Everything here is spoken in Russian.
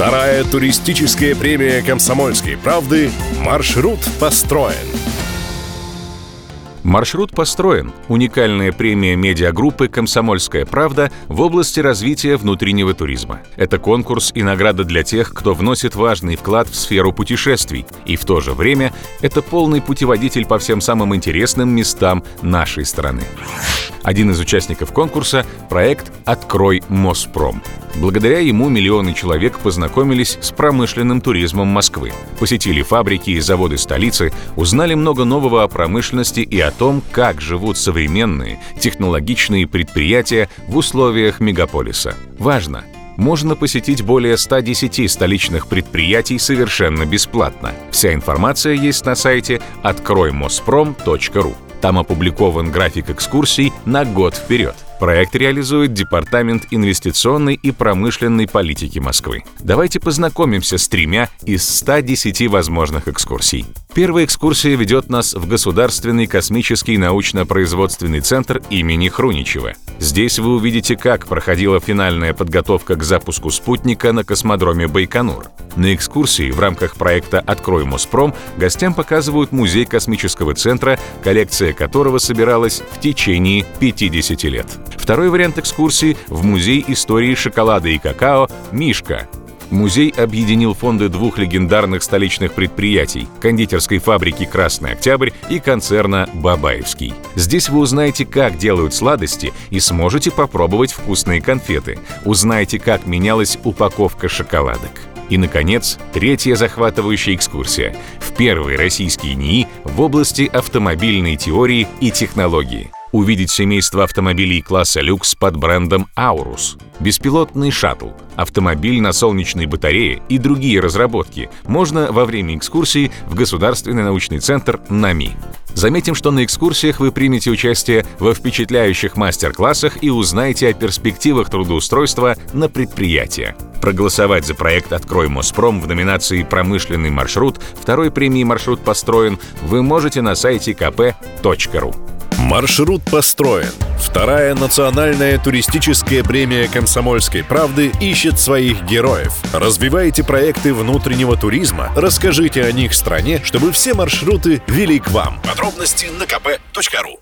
Вторая туристическая премия «Комсомольской правды» «Маршрут построен». Маршрут построен. Уникальная премия медиагруппы «Комсомольская правда» в области развития внутреннего туризма. Это конкурс и награда для тех, кто вносит важный вклад в сферу путешествий. И в то же время это полный путеводитель по всем самым интересным местам нашей страны. Один из участников конкурса – проект «Открой Моспром». Благодаря ему миллионы человек познакомились с промышленным туризмом Москвы, посетили фабрики и заводы столицы, узнали много нового о промышленности и о том, как живут современные, технологичные предприятия в условиях мегаполиса. Важно! Можно посетить более 110 столичных предприятий совершенно бесплатно. Вся информация есть на сайте откроймоспром.ру. Там опубликован график экскурсий на год вперед. Проект реализует Департамент инвестиционной и промышленной политики Москвы. Давайте познакомимся с тремя из 110 возможных экскурсий. Первая экскурсия ведет нас в Государственный космический научно-производственный центр имени Хруничева. Здесь вы увидите, как проходила финальная подготовка к запуску спутника на космодроме Байконур. На экскурсии в рамках проекта «Открой Моспром» гостям показывают музей космического центра, коллекция которого собиралась в течение 50 лет. Второй вариант экскурсии в Музей истории шоколада и какао «Мишка», Музей объединил фонды двух легендарных столичных предприятий – кондитерской фабрики «Красный Октябрь» и концерна «Бабаевский». Здесь вы узнаете, как делают сладости и сможете попробовать вкусные конфеты. Узнаете, как менялась упаковка шоколадок. И, наконец, третья захватывающая экскурсия в первый российский НИИ в области автомобильной теории и технологии – увидеть семейство автомобилей класса люкс под брендом «Аурус», беспилотный шаттл, автомобиль на солнечной батарее и другие разработки можно во время экскурсии в Государственный научный центр НАМИ. Заметим, что на экскурсиях вы примете участие во впечатляющих мастер-классах и узнаете о перспективах трудоустройства на предприятия. Проголосовать за проект «Открой Моспром» в номинации «Промышленный маршрут» второй премии «Маршрут построен» вы можете на сайте kp.ru. Маршрут построен. Вторая национальная туристическая премия «Комсомольской правды» ищет своих героев. Развивайте проекты внутреннего туризма, расскажите о них стране, чтобы все маршруты вели к вам. Подробности на kp.ru